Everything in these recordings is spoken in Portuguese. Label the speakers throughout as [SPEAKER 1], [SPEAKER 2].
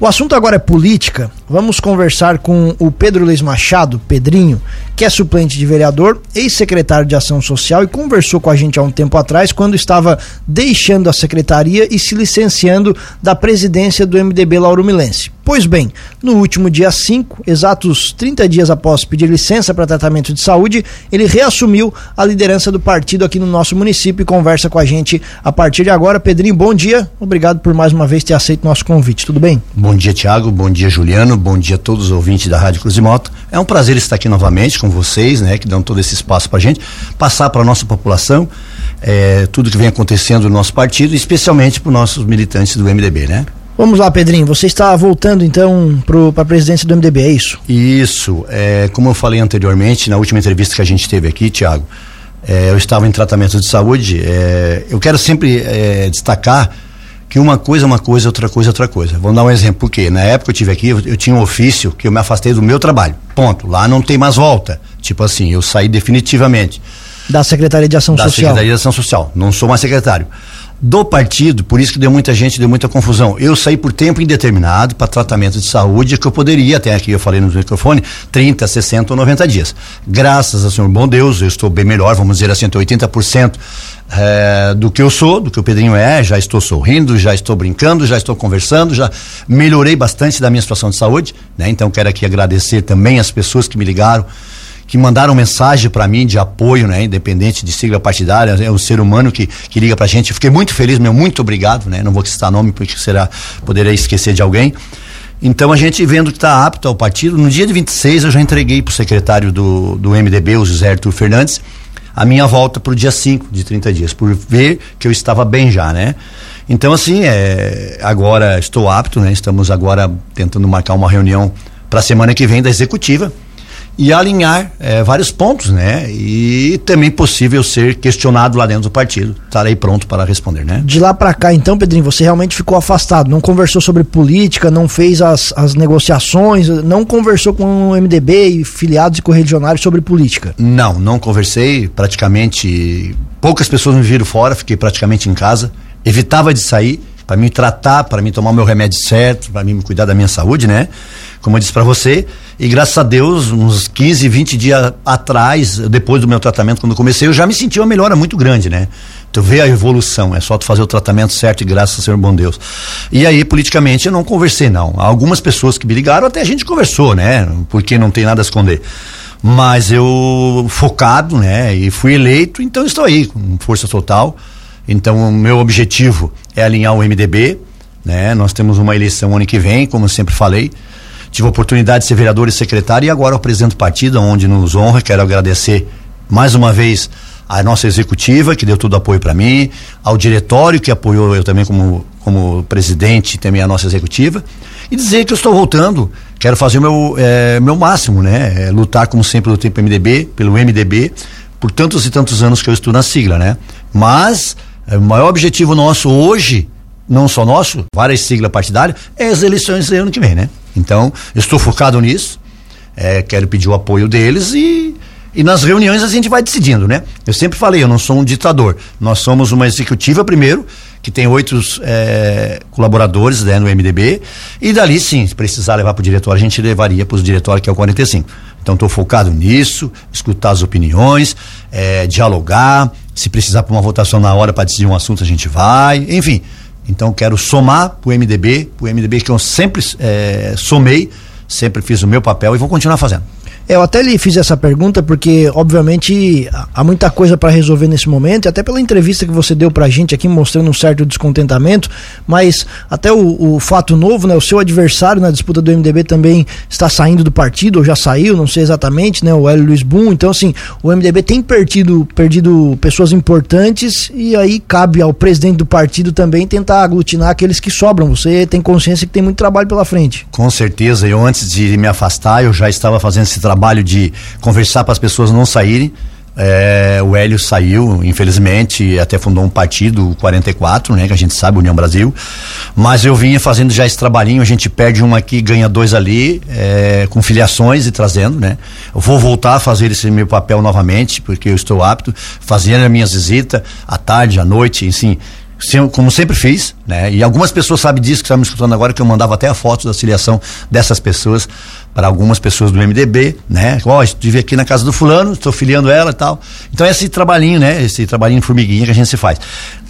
[SPEAKER 1] O assunto agora é política. Vamos conversar com o Pedro Luiz Machado, Pedrinho, que é suplente de vereador, ex-secretário de Ação Social e conversou com a gente há um tempo atrás, quando estava deixando a secretaria e se licenciando da presidência do MDB Lauro Milense. Pois bem, no último dia 5, exatos 30 dias após pedir licença para tratamento de saúde, ele reassumiu a liderança do partido aqui no nosso município e conversa com a gente a partir de agora. Pedrinho, bom dia. Obrigado por mais uma vez ter aceito nosso convite. Tudo bem?
[SPEAKER 2] Bom dia, Tiago. Bom dia, Juliano. Bom dia a todos os ouvintes da Rádio Cruz de Moto. É um prazer estar aqui novamente com vocês, né, que dão todo esse espaço para gente, passar para a nossa população é, tudo que vem acontecendo no nosso partido, especialmente para os nossos militantes do MDB, né?
[SPEAKER 1] Vamos lá, Pedrinho. Você está voltando então para a presidência do MDB, é isso?
[SPEAKER 2] Isso. É, como eu falei anteriormente, na última entrevista que a gente teve aqui, Tiago, é, eu estava em tratamento de saúde. É, eu quero sempre é, destacar que uma coisa é uma coisa, outra coisa é outra coisa. Vou dar um exemplo, porque na época eu tive aqui, eu, eu, tinha um ofício que eu me afastei do meu trabalho. Ponto. Lá não tem mais volta. Tipo assim, eu saí definitivamente.
[SPEAKER 1] Da Secretaria de Ação
[SPEAKER 2] da
[SPEAKER 1] Social.
[SPEAKER 2] Da Secretaria de Ação Social. Não sou mais secretário do partido, por isso que deu muita gente, deu muita confusão. Eu saí por tempo indeterminado para tratamento de saúde que eu poderia, até aqui eu falei no microfone, 30, 60 ou 90 dias. Graças ao Senhor bom Deus, eu estou bem melhor, vamos dizer assim, 80% é, do que eu sou, do que o Pedrinho é, já estou sorrindo, já estou brincando, já estou conversando, já melhorei bastante da minha situação de saúde, né? Então quero aqui agradecer também as pessoas que me ligaram que mandaram mensagem para mim de apoio, né? Independente de sigla partidária, é um ser humano que, que liga pra gente. Fiquei muito feliz, meu, muito obrigado, né? Não vou citar nome porque será, poderia esquecer de alguém. Então a gente vendo que está apto ao partido, no dia de 26 eu já entreguei para o secretário do, do MDB, o José Arthur Fernandes, a minha volta para o dia 5 de 30 dias, por ver que eu estava bem já, né? Então, assim, é, agora estou apto, né? Estamos agora tentando marcar uma reunião para a semana que vem da executiva e alinhar é, vários pontos, né? E também possível ser questionado lá dentro do partido. Estarei pronto para responder, né?
[SPEAKER 1] De lá para cá, então, Pedrinho, você realmente ficou afastado, não conversou sobre política, não fez as, as negociações, não conversou com o MDB e filiados e correligionários sobre política?
[SPEAKER 2] Não, não conversei. Praticamente poucas pessoas me viram fora, fiquei praticamente em casa, evitava de sair para me tratar, para me tomar o meu remédio certo, para me cuidar da minha saúde, né? Como eu disse para você, e graças a Deus, uns 15, 20 dias atrás, depois do meu tratamento, quando eu comecei, eu já me senti uma melhora muito grande, né? Tu vê a evolução, é só tu fazer o tratamento certo e graças ao Senhor bom Deus. E aí, politicamente, eu não conversei, não. Algumas pessoas que me ligaram, até a gente conversou, né? Porque não tem nada a esconder mas eu focado, né, e fui eleito, então estou aí com força total. Então, o meu objetivo é alinhar o MDB, né? Nós temos uma eleição ano que vem, como eu sempre falei. Tive a oportunidade de ser vereador e secretário e agora o presidente do partido, onde nos honra. Quero agradecer mais uma vez a nossa executiva, que deu todo o apoio para mim, ao diretório, que apoiou eu também como, como presidente e também a nossa executiva, e dizer que eu estou voltando, quero fazer o meu, é, meu máximo, né? É, lutar como sempre lutei pelo MDB, pelo MDB, por tantos e tantos anos que eu estou na sigla, né? Mas é, o maior objetivo nosso hoje, não só nosso, várias siglas partidárias, é as eleições do ano que vem, né? Então, estou focado nisso, é, quero pedir o apoio deles e, e nas reuniões a gente vai decidindo, né? Eu sempre falei, eu não sou um ditador, nós somos uma executiva primeiro, que tem oito é, colaboradores né, no MDB, e dali sim, se precisar levar para o diretório, a gente levaria para os diretórios, que é o 45. Então estou focado nisso, escutar as opiniões, é, dialogar, se precisar para uma votação na hora para decidir um assunto, a gente vai, enfim. Então quero somar o MDB, o MDB que eu sempre é, somei, sempre fiz o meu papel e vou continuar fazendo.
[SPEAKER 1] Eu até lhe fiz essa pergunta porque, obviamente, há muita coisa para resolver nesse momento, e até pela entrevista que você deu pra gente aqui, mostrando um certo descontentamento, mas até o, o fato novo, né? O seu adversário na disputa do MDB também está saindo do partido, ou já saiu, não sei exatamente, né? O Hélio Luiz Boom. Então, assim, o MDB tem perdido, perdido pessoas importantes e aí cabe ao presidente do partido também tentar aglutinar aqueles que sobram. Você tem consciência que tem muito trabalho pela frente.
[SPEAKER 2] Com certeza. Eu, antes de me afastar, eu já estava fazendo esse trabalho trabalho de conversar para as pessoas não saírem. É, o Hélio saiu, infelizmente, até fundou um partido, o 44, né? Que a gente sabe, União Brasil. Mas eu vinha fazendo já esse trabalhinho, a gente perde um aqui, ganha dois ali, é, com filiações e trazendo, né? Eu vou voltar a fazer esse meu papel novamente, porque eu estou apto, fazendo as minhas visitas à tarde, à noite, enfim como sempre fiz, né? E algumas pessoas sabem disso que estão me escutando agora, que eu mandava até a foto da filiação dessas pessoas para algumas pessoas do MDB, né? Ó, oh, estive aqui na casa do fulano, estou filiando ela e tal. Então é esse trabalhinho, né? Esse trabalhinho formiguinha que a gente se faz.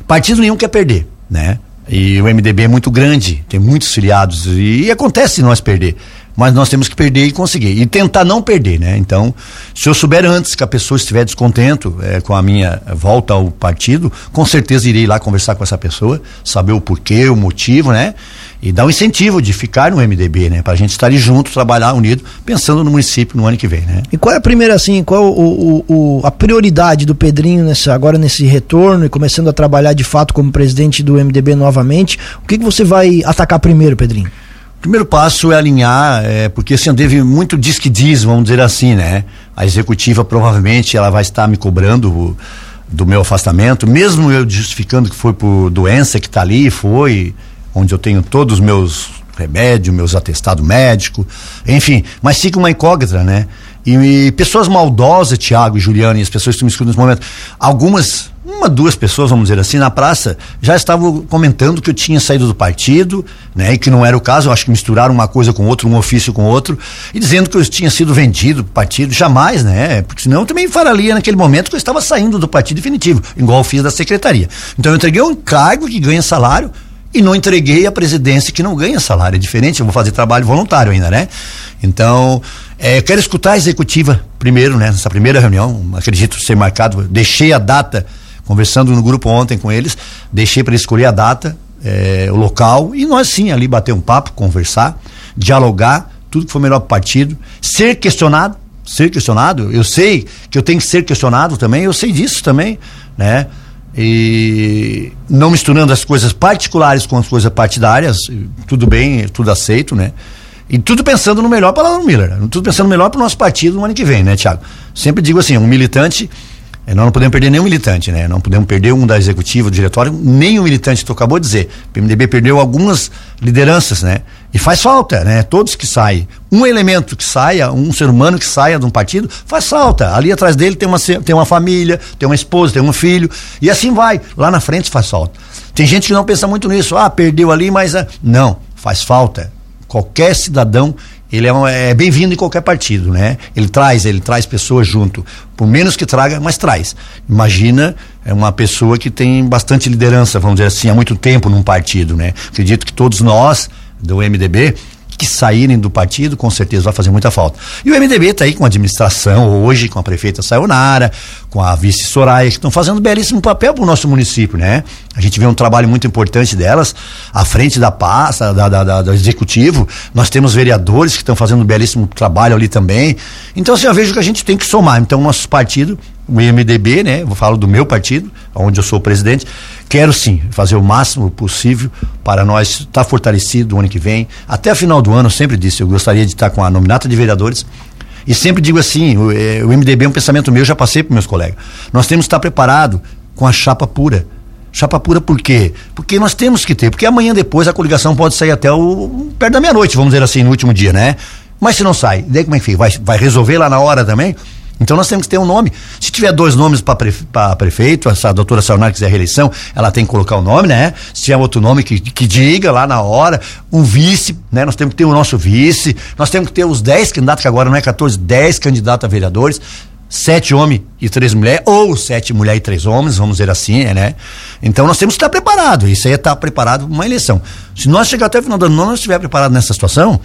[SPEAKER 2] Partido nenhum quer perder, né? E o MDB é muito grande, tem muitos filiados e, e acontece nós perder mas nós temos que perder e conseguir. E tentar não perder, né? Então, se eu souber antes que a pessoa estiver descontento é, com a minha volta ao partido, com certeza irei lá conversar com essa pessoa, saber o porquê, o motivo, né? E dar um incentivo de ficar no MDB, né? Para a gente estar junto, trabalhar unido, pensando no município no ano que vem, né?
[SPEAKER 1] E qual é a primeira, assim, qual o, o, o, a prioridade do Pedrinho nessa, agora nesse retorno e começando a trabalhar de fato como presidente do MDB novamente? O que, que você vai atacar primeiro, Pedrinho?
[SPEAKER 2] Primeiro passo é alinhar, é, porque assim, teve muito diz que diz, vamos dizer assim, né? A executiva provavelmente ela vai estar me cobrando o, do meu afastamento, mesmo eu justificando que foi por doença que está ali, foi, onde eu tenho todos os meus remédios, meus atestados médicos, enfim, mas fica uma incógnita, né? E, e pessoas maldosas, Tiago e Juliana, e as pessoas que me escutam nesse momento, algumas uma, duas pessoas, vamos dizer assim, na praça, já estavam comentando que eu tinha saído do partido, né? E que não era o caso, eu acho que misturaram uma coisa com outra, um ofício com outro, e dizendo que eu tinha sido vendido do partido, jamais, né? Porque senão eu também falaria naquele momento que eu estava saindo do partido definitivo, igual eu fiz da secretaria. Então eu entreguei um cargo que ganha salário, e não entreguei a presidência que não ganha salário. É diferente, eu vou fazer trabalho voluntário ainda, né? Então, é, quero escutar a executiva primeiro, né? Nessa primeira reunião, acredito ser marcado, deixei a data conversando no grupo ontem com eles, deixei para escolher a data, é, o local, e nós sim ali bater um papo, conversar, dialogar, tudo que for melhor para o partido, ser questionado, ser questionado, eu sei que eu tenho que ser questionado também, eu sei disso também, né? E não misturando as coisas particulares com as coisas partidárias, tudo bem, tudo aceito, né? E tudo pensando no melhor para o Miller, tudo pensando no melhor para o nosso partido no ano que vem, né, Tiago? Sempre digo assim, um militante nós não podemos perder nenhum militante, né? Não podemos perder um da executiva, do diretório, nem o militante, tu acabou de dizer. O PMDB perdeu algumas lideranças, né? E faz falta, né? Todos que saem. Um elemento que saia, um ser humano que saia de um partido, faz falta. Ali atrás dele tem uma, tem uma família, tem uma esposa, tem um filho, e assim vai. Lá na frente faz falta. Tem gente que não pensa muito nisso. Ah, perdeu ali, mas. Ah, não, faz falta. Qualquer cidadão ele é, é bem-vindo em qualquer partido, né? Ele traz, ele traz pessoas junto, por menos que traga, mas traz. Imagina é uma pessoa que tem bastante liderança, vamos dizer assim, há muito tempo num partido, né? Acredito que todos nós do MDB que saírem do partido, com certeza vai fazer muita falta. E o MDB está aí com a administração hoje, com a prefeita Sayonara, com a vice Soraya, que estão fazendo belíssimo papel para o nosso município, né? A gente vê um trabalho muito importante delas, à frente da pasta, da, da, da, do executivo. Nós temos vereadores que estão fazendo um belíssimo trabalho ali também. Então, assim, eu vejo que a gente tem que somar. Então, nosso partido, o MDB, né? Vou falar do meu partido, onde eu sou presidente, Quero sim fazer o máximo possível para nós estar fortalecido o ano que vem. Até a final do ano, sempre disse, eu gostaria de estar com a nominata de vereadores. E sempre digo assim: o, é, o MDB é um pensamento meu, já passei para meus colegas. Nós temos que estar preparado com a chapa pura. Chapa pura por quê? Porque nós temos que ter, porque amanhã depois a coligação pode sair até o perto da meia-noite, vamos dizer assim, no último dia, né? Mas se não sai, daí como é que fica? Vai, vai resolver lá na hora também? Então nós temos que ter um nome. Se tiver dois nomes para prefe prefeito, a doutora Sayonara quiser reeleição, ela tem que colocar o nome, né? Se tiver outro nome que, que diga lá na hora, um vice, né? Nós temos que ter o nosso vice, nós temos que ter os 10 candidatos, que agora não é 14, 10 candidatos a vereadores, sete homens e três mulheres, ou sete mulheres e três homens, vamos dizer assim, né? Então nós temos que estar preparado. Isso aí é estar preparado para uma eleição. Se nós chegar até o final do ano não estiver preparado nessa situação,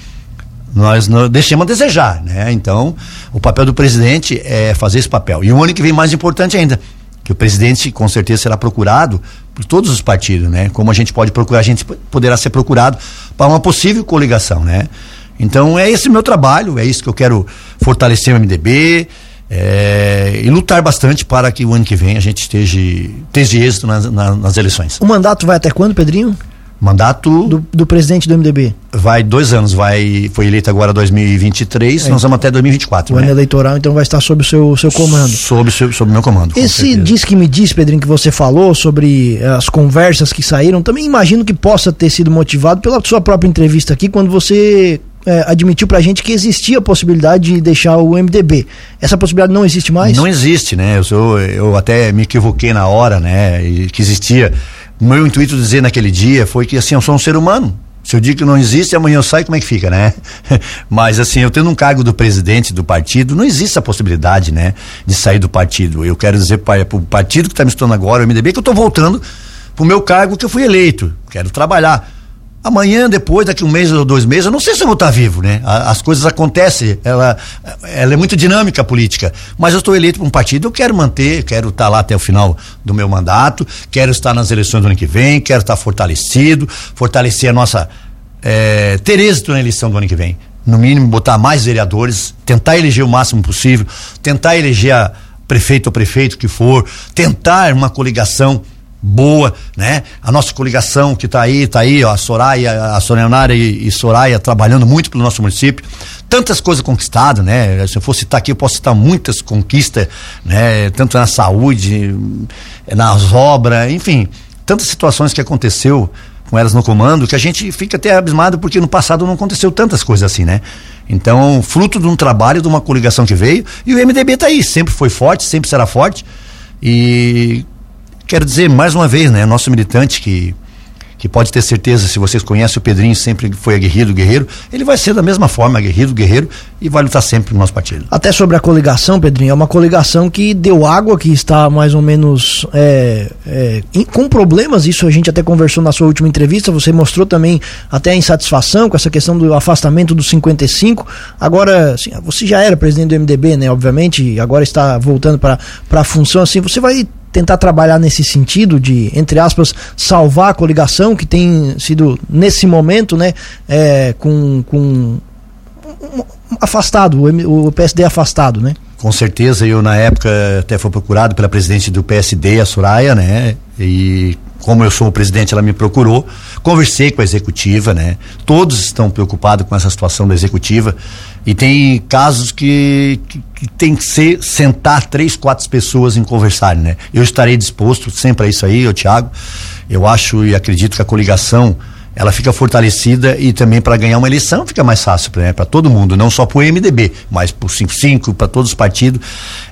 [SPEAKER 2] nós deixamos a desejar, né? Então, o papel do presidente é fazer esse papel. E o ano que vem mais importante ainda, que o presidente com certeza será procurado por todos os partidos, né? Como a gente pode procurar, a gente poderá ser procurado para uma possível coligação, né? Então é esse meu trabalho, é isso que eu quero fortalecer o MDB é, e lutar bastante para que o ano que vem a gente esteja, esteja êxito nas, nas, nas eleições.
[SPEAKER 1] O mandato vai até quando, Pedrinho?
[SPEAKER 2] Mandato
[SPEAKER 1] do, do, presidente do MDB.
[SPEAKER 2] Vai dois anos, vai foi eleito agora 2023, é. nós vamos até 2024.
[SPEAKER 1] O né? ano eleitoral então vai estar sob o seu, seu comando.
[SPEAKER 2] Sob o meu comando.
[SPEAKER 1] Esse diz que me diz, Pedrinho, que você falou sobre eh, as conversas que saíram, também imagino que possa ter sido motivado pela sua própria entrevista aqui, quando você é, admitiu pra gente que existia a possibilidade de deixar o MDB. Essa possibilidade não existe mais?
[SPEAKER 2] Não existe, né? Eu, sou, eu até me equivoquei na hora, né? Que existia meu intuito de dizer naquele dia foi que assim, eu sou um ser humano. Se eu digo que não existe, amanhã eu saio, como é que fica, né? Mas assim, eu tendo um cargo do presidente do partido, não existe a possibilidade, né? De sair do partido. Eu quero dizer para o partido que está me estudando agora, o MDB, que eu estou voltando para o meu cargo que eu fui eleito. Quero trabalhar. Amanhã, depois, daqui um mês ou dois meses, eu não sei se eu vou estar vivo, né? As coisas acontecem, ela, ela é muito dinâmica a política. Mas eu estou eleito para um partido, eu quero manter, quero estar lá até o final do meu mandato, quero estar nas eleições do ano que vem, quero estar fortalecido, fortalecer a nossa. É, ter êxito na eleição do ano que vem. No mínimo, botar mais vereadores, tentar eleger o máximo possível, tentar eleger a prefeito ou prefeito que for, tentar uma coligação boa, né? A nossa coligação que está aí, está aí, ó, a Soraya, a Sorenara e, e, Soraya trabalhando muito pelo nosso município. Tantas coisas conquistadas, né? Se eu for citar aqui, eu posso citar muitas conquistas, né? Tanto na saúde, nas obras, enfim, tantas situações que aconteceu com elas no comando que a gente fica até abismado porque no passado não aconteceu tantas coisas assim, né? Então, fruto de um trabalho, de uma coligação que veio, e o MDB está aí, sempre foi forte, sempre será forte. E Quero dizer mais uma vez, né, nosso militante que que pode ter certeza, se vocês conhecem o Pedrinho, sempre foi aguerrido, guerreiro, ele vai ser da mesma forma, aguerrido, guerreiro, e vai lutar sempre no nosso partido.
[SPEAKER 1] Até sobre a coligação, Pedrinho, é uma coligação que deu água, que está mais ou menos é, é, com problemas, isso a gente até conversou na sua última entrevista, você mostrou também até a insatisfação com essa questão do afastamento dos 55. Agora, assim, você já era presidente do MDB, né, obviamente, agora está voltando para a função, assim, você vai tentar trabalhar nesse sentido de, entre aspas, salvar a coligação que tem sido, nesse momento, né, é, com, com afastado, o, PSD afastado, né?
[SPEAKER 2] Com certeza, eu na época até fui procurado pela presidente do PSD, a Soraya, né? E como eu sou o presidente, ela me procurou, conversei com a executiva, né? Todos estão preocupados com essa situação da executiva e tem casos que, que, que, tem que ser sentar três, quatro pessoas em conversarem, né? Eu estarei disposto sempre a isso aí, o Tiago. Eu acho e acredito que a coligação ela fica fortalecida e também para ganhar uma eleição fica mais fácil né, para todo mundo, não só para o MDB, mas para o 55, para todos os partidos.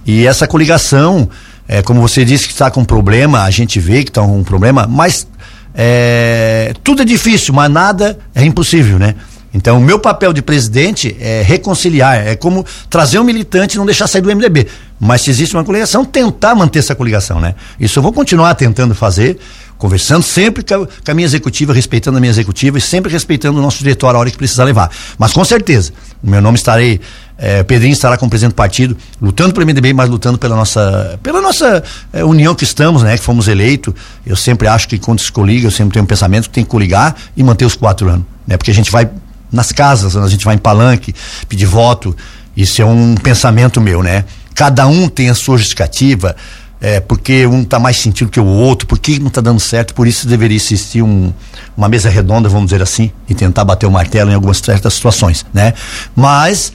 [SPEAKER 2] E essa coligação, é, como você disse que está com problema, a gente vê que está com um problema, mas é, tudo é difícil, mas nada é impossível, né? Então, o meu papel de presidente é reconciliar, é como trazer um militante e não deixar sair do MDB. Mas se existe uma coligação, tentar manter essa coligação, né? Isso eu vou continuar tentando fazer, conversando sempre com a, minha executiva, respeitando a minha executiva e sempre respeitando o nosso diretor a hora que precisar levar. Mas com certeza, o meu nome estarei, é, Pedrinho estará como presidente do partido, lutando pelo MDB, mas lutando pela nossa, pela nossa é, união que estamos, né? Que fomos eleitos. Eu sempre acho que quando se coliga, eu sempre tenho um pensamento que tem que coligar e manter os quatro anos, né? Porque a gente vai nas casas, a gente vai em palanque, pedir voto. Isso é um pensamento meu, né? Cada um tem a sua justificativa, é, porque um está mais sentido que o outro, porque não está dando certo, por isso deveria existir um, uma mesa redonda, vamos dizer assim, e tentar bater o martelo em algumas certas situações, né? Mas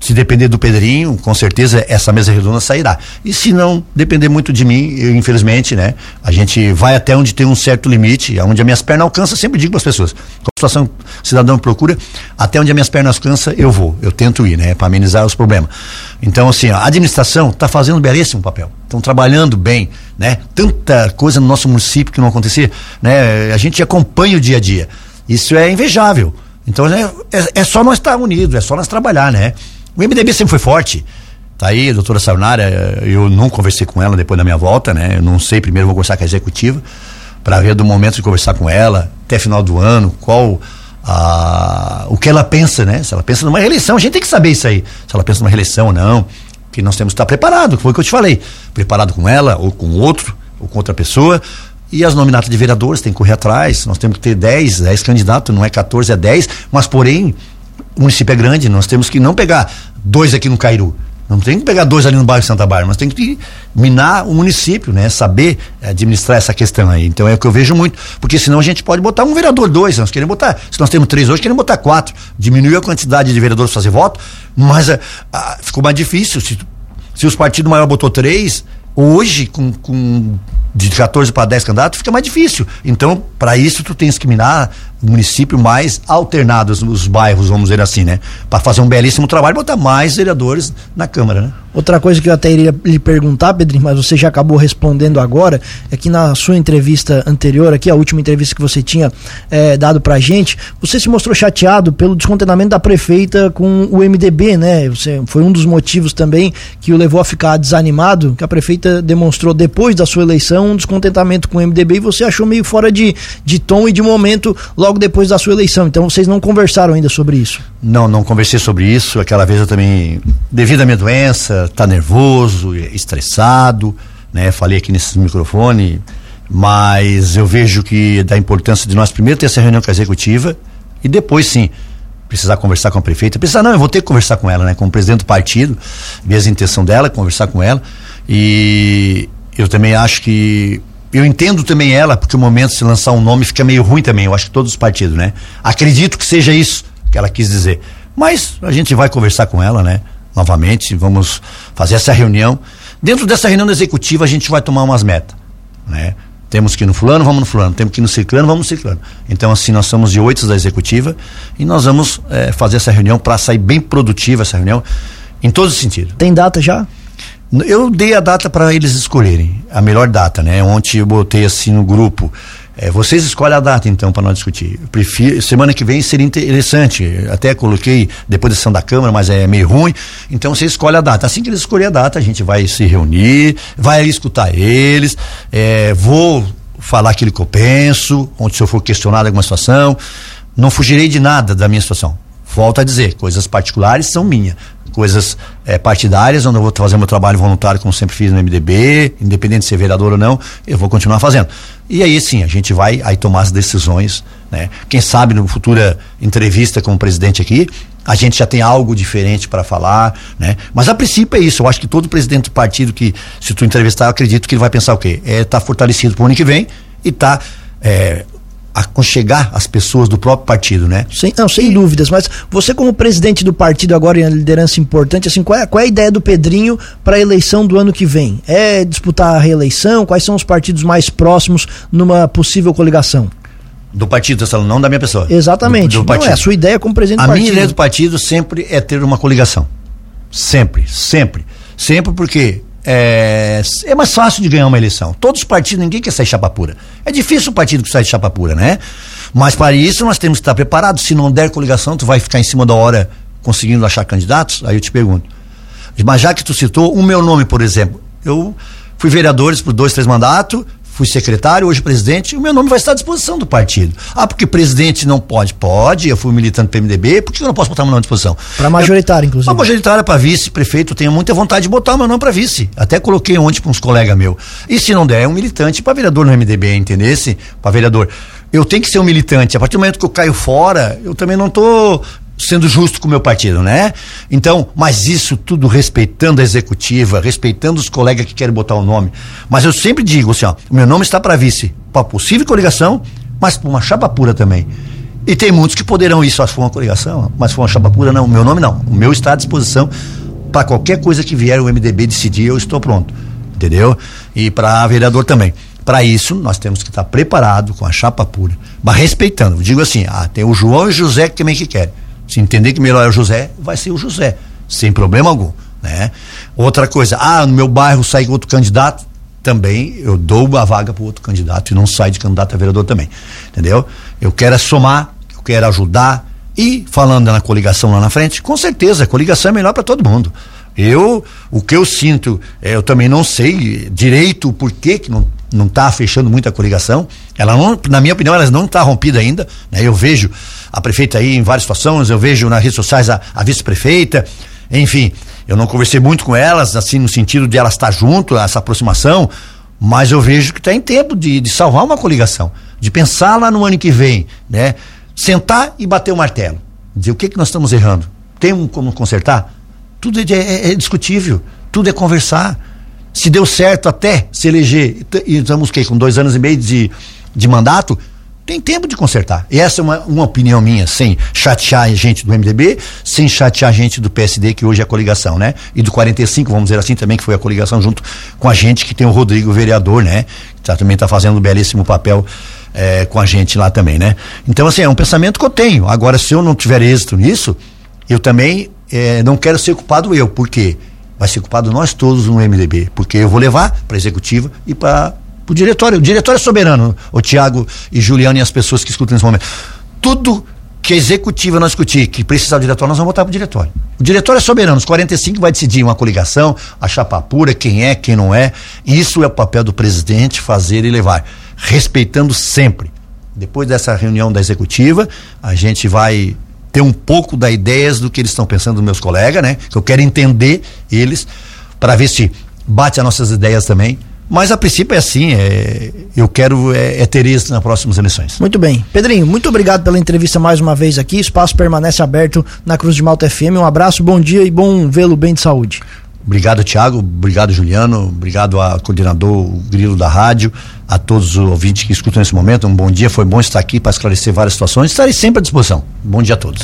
[SPEAKER 2] se depender do Pedrinho, com certeza essa mesa redonda sairá. E se não depender muito de mim, eu, infelizmente, né? A gente vai até onde tem um certo limite, onde as minhas pernas alcançam, sempre digo para as pessoas. A situação o cidadão procura, até onde as minhas pernas alcançam, eu vou. Eu tento ir, né? Para amenizar os problemas. Então, assim, a administração está fazendo um belíssimo papel. Estão trabalhando bem, né? Tanta coisa no nosso município que não acontecia, né? A gente acompanha o dia a dia. Isso é invejável. Então, é, é, é só nós estar unidos, é só nós trabalhar, né? O MDB sempre foi forte. Tá aí, a doutora Sayonara, eu não conversei com ela depois da minha volta, né? Eu não sei, primeiro vou conversar com a executiva, para ver do momento de conversar com ela, até final do ano, qual a, o que ela pensa, né? Se ela pensa numa reeleição, a gente tem que saber isso aí. Se ela pensa numa reeleição ou não, que nós temos que estar preparado, foi o que eu te falei. Preparado com ela, ou com outro, ou com outra pessoa. E as nominatas de vereadores tem que correr atrás. Nós temos que ter 10, 10 candidatos, não é 14, é 10, mas porém o município é grande, nós temos que não pegar dois aqui no Cairu. Não tem que pegar dois ali no bairro Santa Bárbara, mas tem que minar o município, né? Saber administrar essa questão aí. Então é o que eu vejo muito. Porque senão a gente pode botar um vereador, dois. Nós queremos botar. Se nós temos três hoje, queremos botar quatro. Diminuir a quantidade de vereadores fazer voto, mas ah, ficou mais difícil. Se, se os partidos maiores botou três, hoje, com, com de 14 para 10 candidatos, fica mais difícil. Então, para isso, tu tens que mirar o município mais alternados, os bairros, vamos dizer assim, né? Para fazer um belíssimo trabalho, botar mais vereadores na Câmara, né?
[SPEAKER 1] Outra coisa que eu até iria lhe perguntar, Pedrinho, mas você já acabou respondendo agora, é que na sua entrevista anterior, aqui, a última entrevista que você tinha é, dado pra gente, você se mostrou chateado pelo descontentamento da prefeita com o MDB, né? Você, foi um dos motivos também que o levou a ficar desanimado, que a prefeita demonstrou depois da sua eleição um descontentamento com o MDB e você achou meio fora de, de tom e de momento logo depois da sua eleição. Então vocês não conversaram ainda sobre isso?
[SPEAKER 2] Não, não conversei sobre isso. Aquela vez eu também, devido à minha doença, tá nervoso, estressado, né? Falei aqui nesse microfone, mas eu vejo que da importância de nós primeiro ter essa reunião com a executiva e depois sim precisar conversar com a prefeita. Precisar não, eu vou ter que conversar com ela, né? Com o presidente do partido, ver a intenção dela, conversar com ela e eu também acho que eu entendo também ela, porque o momento de se lançar um nome fica meio ruim também, eu acho que todos os partidos, né? Acredito que seja isso que ela quis dizer. Mas a gente vai conversar com ela, né? Novamente, vamos fazer essa reunião. Dentro dessa reunião executiva, a gente vai tomar umas metas, né? Temos que ir no fulano, vamos no fulano. Temos que ir no ciclano, vamos no ciclano. Então, assim, nós somos de oito da executiva e nós vamos é, fazer essa reunião para sair bem produtiva essa reunião, em todos os sentidos.
[SPEAKER 1] Tem data já?
[SPEAKER 2] Eu dei a data para eles escolherem, a melhor data, né? Ontem eu botei assim no grupo. É, vocês escolhem a data então para nós discutir. Eu prefiro, semana que vem seria interessante. Até coloquei depois da sessão da Câmara, mas é meio ruim. Então você escolhe a data. Assim que eles escolherem a data, a gente vai se reunir, vai escutar eles. É, vou falar aquilo que eu penso, onde se eu for questionado alguma situação. Não fugirei de nada da minha situação. Volto a dizer, coisas particulares são minhas coisas é, partidárias, onde eu vou fazer meu trabalho voluntário, como sempre fiz no MDB, independente de ser vereador ou não, eu vou continuar fazendo. E aí sim, a gente vai aí tomar as decisões, né? Quem sabe no futura entrevista com o presidente aqui, a gente já tem algo diferente para falar, né? Mas a princípio é isso. Eu acho que todo presidente do partido que, se tu entrevistar, eu acredito que ele vai pensar o quê? É tá fortalecido para o ano que vem e tá é, aconchegar as pessoas do próprio partido, né?
[SPEAKER 1] Sem, não, sem e... dúvidas, mas você como presidente do partido agora em liderança importante, assim, qual é, qual é a ideia do Pedrinho para a eleição do ano que vem? É disputar a reeleição? Quais são os partidos mais próximos numa possível coligação?
[SPEAKER 2] Do partido, não da minha pessoa.
[SPEAKER 1] Exatamente. Do, do partido. Não, é a sua ideia como presidente
[SPEAKER 2] a do partido. A minha ideia do partido sempre é ter uma coligação. Sempre, sempre. Sempre porque é, é mais fácil de ganhar uma eleição. Todos os partidos, ninguém quer sair chapa pura. É difícil o partido que sai de chapa pura, né? Mas para isso nós temos que estar preparados. Se não der coligação, tu vai ficar em cima da hora conseguindo achar candidatos? Aí eu te pergunto. Mas já que tu citou o meu nome, por exemplo, eu fui vereador por dois, três mandatos, fui secretário, hoje presidente, o meu nome vai estar à disposição do partido. Ah, porque presidente não pode? Pode, eu fui militante do PMDB, por que eu não posso botar meu nome à disposição?
[SPEAKER 1] Para majoritário, inclusive.
[SPEAKER 2] Para majoritária, para vice, prefeito, eu tenho muita vontade de botar o meu nome para vice. Até coloquei ontem para uns colegas meus. E se não der, é um militante para vereador no MDB, entendesse? Para vereador. Eu tenho que ser um militante. A partir do momento que eu caio fora, eu também não tô sendo justo com o meu partido, né? Então, mas isso tudo respeitando a executiva, respeitando os colegas que querem botar o nome. Mas eu sempre digo assim, ó, meu nome está para vice, para possível coligação, mas para uma chapa pura também. E tem muitos que poderão ir só se for uma coligação, mas se for uma chapa pura, não. O meu nome não. O meu está à disposição para qualquer coisa que vier o MDB decidir, eu estou pronto. Entendeu? E para vereador também. Para isso, nós temos que estar preparado com a chapa pura, mas respeitando. Eu digo assim, ah, tem o João e o José que também que querem. Se entender que melhor é o José, vai ser o José, sem problema algum, né? Outra coisa, ah, no meu bairro sai outro candidato, também eu dou a vaga para outro candidato e não sai de candidato a vereador também, entendeu? Eu quero é somar, eu quero ajudar e falando na coligação lá na frente, com certeza a coligação é melhor para todo mundo. Eu, o que eu sinto, é, eu também não sei direito o porquê que não não está fechando muito a coligação. Ela não, na minha opinião, ela não está rompida ainda. Né? Eu vejo a prefeita aí em várias situações, eu vejo nas redes sociais a, a vice-prefeita, enfim, eu não conversei muito com elas, assim, no sentido de elas estar junto, essa aproximação, mas eu vejo que está em tempo de, de salvar uma coligação, de pensar lá no ano que vem, né? Sentar e bater o martelo, dizer o que que nós estamos errando, tem um como consertar? Tudo é, é, é discutível, tudo é conversar. Se deu certo até se eleger, e estamos que com dois anos e meio de, de mandato, tem tempo de consertar. E essa é uma, uma opinião minha, sem chatear a gente do MDB, sem chatear a gente do PSD, que hoje é a coligação, né? E do 45, vamos dizer assim, também, que foi a coligação junto com a gente, que tem o Rodrigo, vereador, né? Que tá, também está fazendo um belíssimo papel é, com a gente lá também, né? Então, assim, é um pensamento que eu tenho. Agora, se eu não tiver êxito nisso, eu também é, não quero ser culpado eu, por quê? Vai ser culpado nós todos no MDB, porque eu vou levar para a executiva e para o diretório. O diretório é soberano, o Tiago e Juliano e as pessoas que escutam nesse momento. Tudo que a executiva não discutir, que precisar do diretório, nós vamos votar para o diretório. O diretório é soberano, os 45 vai decidir uma coligação, a chapa pura, quem é, quem não é. Isso é o papel do presidente fazer e levar, respeitando sempre. Depois dessa reunião da executiva, a gente vai ter um pouco da ideias do que eles estão pensando, meus colegas, né? Que eu quero entender eles para ver se bate as nossas ideias também mas a princípio é assim, é, eu quero é, é ter isso nas próximas eleições.
[SPEAKER 1] Muito bem. Pedrinho, muito obrigado pela entrevista mais uma vez aqui. Espaço permanece aberto na Cruz de Malta FM. Um abraço, bom dia e bom vê-lo bem de saúde.
[SPEAKER 2] Obrigado, Tiago. Obrigado, Juliano. Obrigado ao coordenador Grilo da Rádio, a todos os ouvintes que escutam nesse momento. Um bom dia. Foi bom estar aqui para esclarecer várias situações. Estarei sempre à disposição. Bom dia a todos.